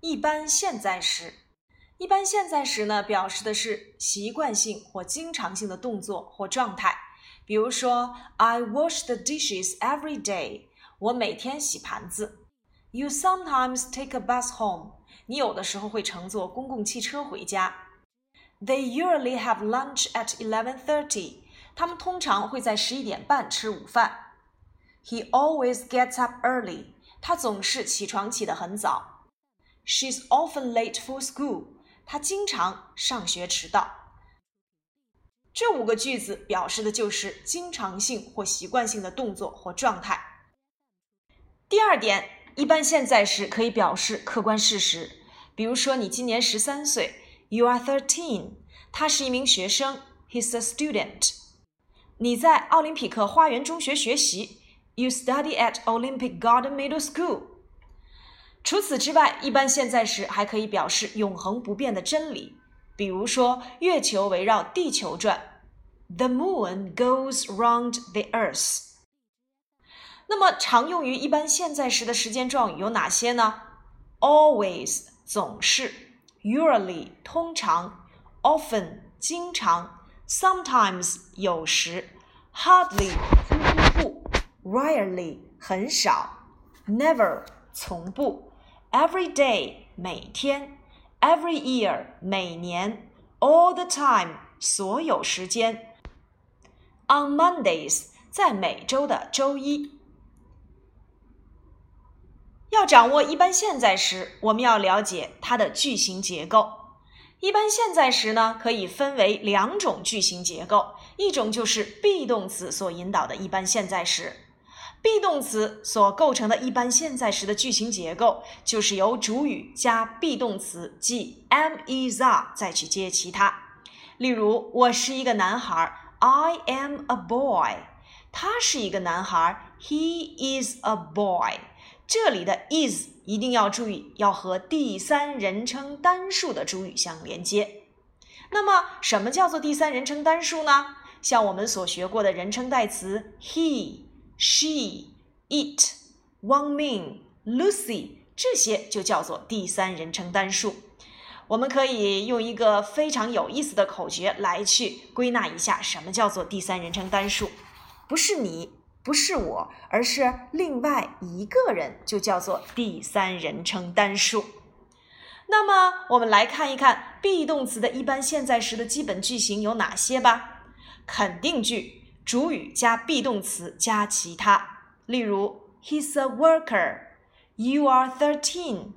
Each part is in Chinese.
一般现在时，一般现在时呢，表示的是习惯性或经常性的动作或状态。比如说，I wash the dishes every day。我每天洗盘子。You sometimes take a bus home。你有的时候会乘坐公共汽车回家。They usually have lunch at eleven thirty。他们通常会在十一点半吃午饭。He always gets up early。他总是起床起得很早。She's often late for school. 她经常上学迟到。这五个句子表示的就是经常性或习惯性的动作或状态。第二点，一般现在时可以表示客观事实，比如说你今年十三岁，You are thirteen。他是一名学生，He's a student。你在奥林匹克花园中学学习，You study at Olympic Garden Middle School。 除此之外，一般现在时还可以表示永恒不变的真理，比如说月球围绕地球转，The moon goes round the earth。那么常用于一般现在时的时间状语有哪些呢？Always 总是，Usually 通常，Often 经常，Sometimes 有时，Hardly 几乎不，Rarely 很少，Never 从不。Every day 每天，Every year 每年，All the time 所有时间，On Mondays 在每周的周一。要掌握一般现在时，我们要了解它的句型结构。一般现在时呢，可以分为两种句型结构，一种就是 be 动词所引导的一般现在时。Be 动词所构成的一般现在时的句型结构，就是由主语加 be 动词，即 am、is、are 再去接其他。例如，我是一个男孩，I am a boy。他是一个男孩，He is a boy。这里的 is 一定要注意，要和第三人称单数的主语相连接。那么，什么叫做第三人称单数呢？像我们所学过的人称代词 he。She, it, Wang Ming, Lucy，这些就叫做第三人称单数。我们可以用一个非常有意思的口诀来去归纳一下，什么叫做第三人称单数？不是你，不是我，而是另外一个人，就叫做第三人称单数。那么，我们来看一看 be 动词的一般现在时的基本句型有哪些吧。肯定句。主语加 be 动词加其他，例如 He's a worker. You are thirteen.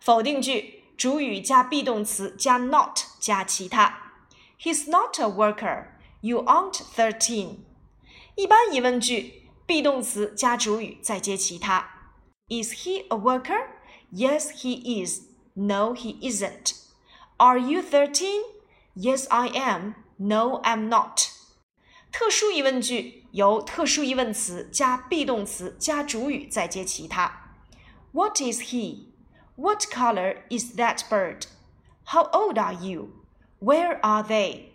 否定句主语加 be 动词加 not 加其他，He's not a worker. You aren't thirteen. 一般疑问句 be 动词加主语再接其他，Is he a worker? Yes, he is. No, he isn't. Are you thirteen? Yes, I am. No, I'm not. 特殊疑问句由特殊疑问词加 be 动词加主语再接其他。What is he? What color is that bird? How old are you? Where are they?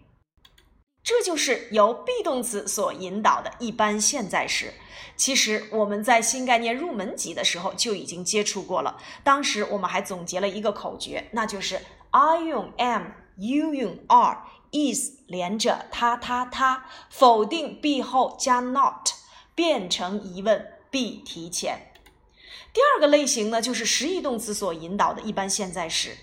这就是由 be 动词所引导的一般现在时。其实我们在新概念入门级的时候就已经接触过了。当时我们还总结了一个口诀，那就是 I 用 am，you 用 are。Is 连着他他他，否定 be 后加 not，变成疑问 be 提前。第二个类型呢，就是实义动词所引导的一般现在时。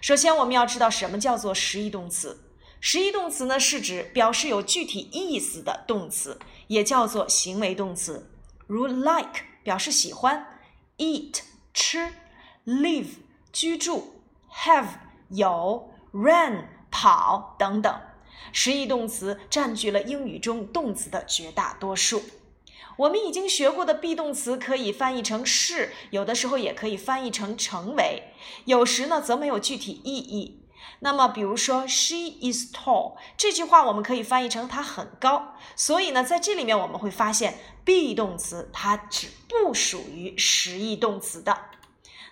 首先，我们要知道什么叫做实义动词。实义动词呢，是指表示有具体意思的动词，也叫做行为动词。如 like 表示喜欢，eat 吃，live 居住，have 有，run。跑等等，实义动词占据了英语中动词的绝大多数。我们已经学过的 be 动词可以翻译成是，有的时候也可以翻译成成为，有时呢则没有具体意义。那么，比如说 she is tall 这句话，我们可以翻译成她很高。所以呢，在这里面我们会发现 be 动词它只不属于实义动词的。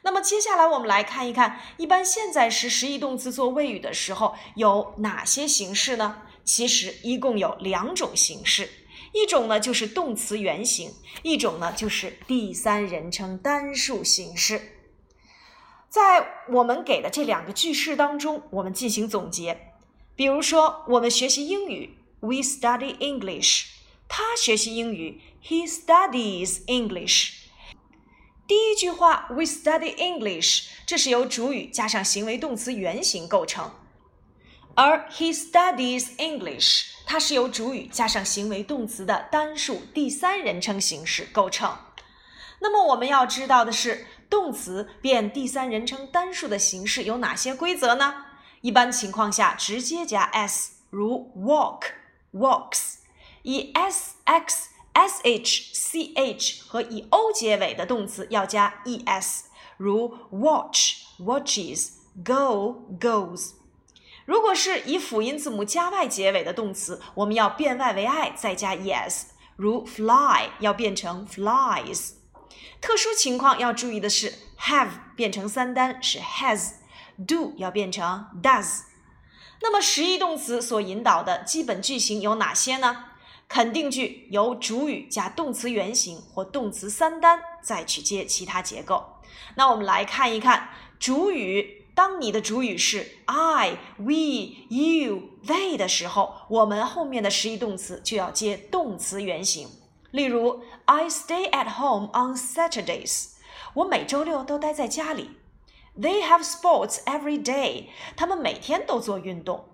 那么接下来我们来看一看，一般现在时实义动词做谓语的时候有哪些形式呢？其实一共有两种形式，一种呢就是动词原形，一种呢就是第三人称单数形式。在我们给的这两个句式当中，我们进行总结。比如说，我们学习英语，We study English。他学习英语，He studies English。第一句话，We study English，这是由主语加上行为动词原形构成，而 He studies English，它是由主语加上行为动词的单数第三人称形式构成。那么我们要知道的是。动词变第三人称单数的形式有哪些规则呢？一般情况下直接加 s，如 walk walks；以 s x s h c h 和以 o 结尾的动词要加 e s，如 watch watches go goes。如果是以辅音字母加 y 结尾的动词，我们要变 y 为 i 再加 e s，如 fly 要变成 flies。特殊情况要注意的是，have 变成三单是 has，do 要变成 does。那么实义动词所引导的基本句型有哪些呢？肯定句由主语加动词原形或动词三单，再去接其他结构。那我们来看一看主语，当你的主语是 I、we、you、they 的时候，我们后面的实义动词就要接动词原形。例如，I stay at home on Saturdays。我每周六都待在家里。They have sports every day。他们每天都做运动。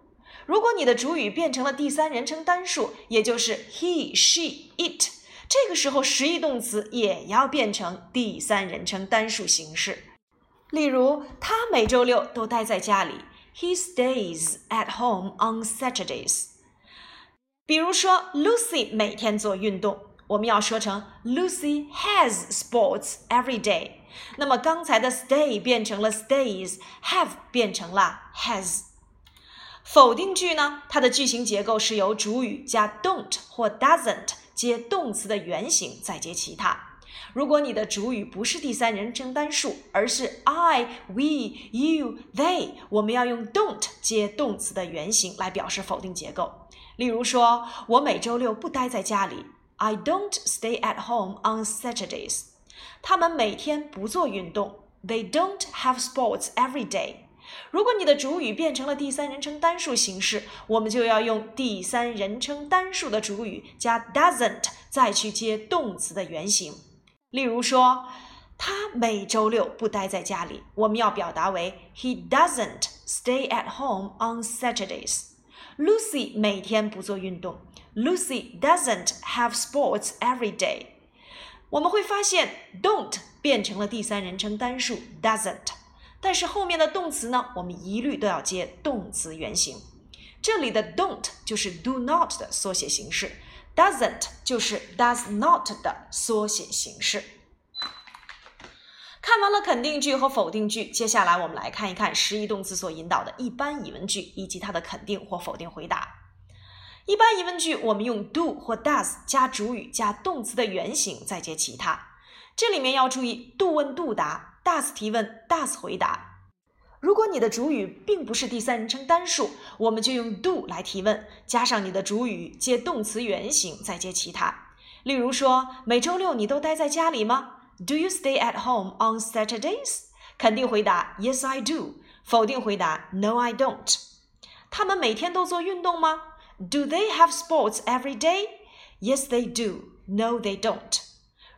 如果你的主语变成了第三人称单数，也就是 he、she、it，这个时候实义动词也要变成第三人称单数形式。例如，他每周六都待在家里。He stays at home on Saturdays。比如说，Lucy 每天做运动。我们要说成 Lucy has sports every day。那么刚才的 stay 变成了 stays，have 变成了 has。否定句呢？它的句型结构是由主语加 don't 或 doesn't 接动词的原形，再接其他。如果你的主语不是第三人称单数，而是 I、we、you、they，我们要用 don't 接动词的原形来表示否定结构。例如说，我每周六不待在家里。I don't stay at home on Saturdays。他们每天不做运动。They don't have sports every day。如果你的主语变成了第三人称单数形式，我们就要用第三人称单数的主语加 doesn't，再去接动词的原形。例如说，他每周六不待在家里，我们要表达为 He doesn't stay at home on Saturdays。Lucy 每天不做运动。Lucy doesn't have sports every day。我们会发现 don't 变成了第三人称单数 doesn't，但是后面的动词呢，我们一律都要接动词原形。这里的 don't 就是 do not 的缩写形式，doesn't 就是 does not 的缩写形式。看完了肯定句和否定句，接下来我们来看一看实义动词所引导的一般疑问句以及它的肯定或否定回答。一般疑问句，我们用 do 或 does 加主语加动词的原形，再接其他。这里面要注意，do 问 do 答，does 提问，does 回答。如果你的主语并不是第三人称单数，我们就用 do 来提问，加上你的主语接动词原形，再接其他。例如说，每周六你都待在家里吗？Do you stay at home on Saturdays？肯定回答 Yes, I do。否定回答 No, I don't。他们每天都做运动吗？Do they have sports every day? Yes, they do. No, they don't.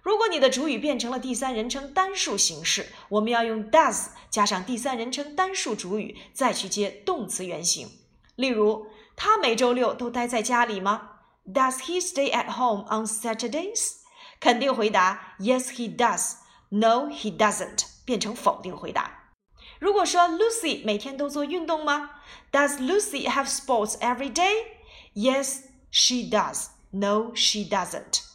如果你的主语变成了第三人称单数形式，我们要用 does 加上第三人称单数主语，再去接动词原形。例如，他每周六都待在家里吗？Does he stay at home on Saturdays？肯定回答 Yes, he does. No, he doesn't，变成否定回答。如果说 Lucy 每天都做运动吗？Does Lucy have sports every day？Yes, she does. No, she doesn't.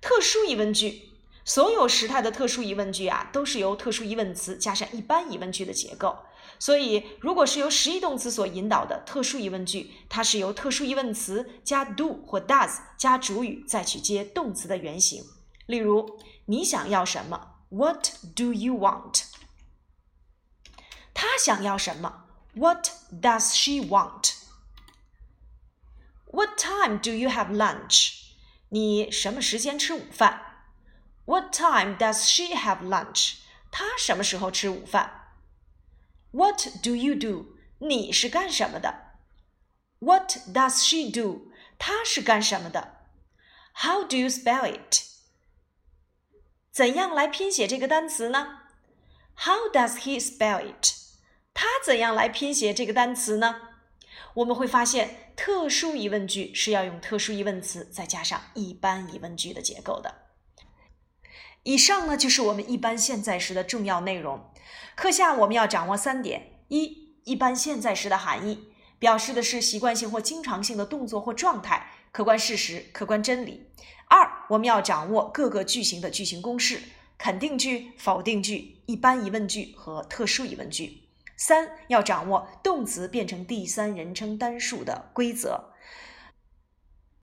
特殊疑问句，所有时态的特殊疑问句啊，都是由特殊疑问词加上一般疑问句的结构。所以，如果是由实义动词所引导的特殊疑问句，它是由特殊疑问词加 do 或 does 加主语，再去接动词的原形。例如，你想要什么？What do you want？他想要什么？What does she want？What time do you have lunch？你什么时间吃午饭？What time does she have lunch？她什么时候吃午饭？What do you do？你是干什么的？What does she do？她是干什么的？How do you spell it？怎样来拼写这个单词呢？How does he spell it？他怎样来拼写这个单词呢？我们会发现，特殊疑问句是要用特殊疑问词再加上一般疑问句的结构的。以上呢就是我们一般现在时的重要内容。课下我们要掌握三点：一、一般现在时的含义，表示的是习惯性或经常性的动作或状态，客观事实、客观真理；二、我们要掌握各个句型的句型公式：肯定句、否定句、一般疑问句和特殊疑问句；三、要掌握动词变成第三人称单数的规则。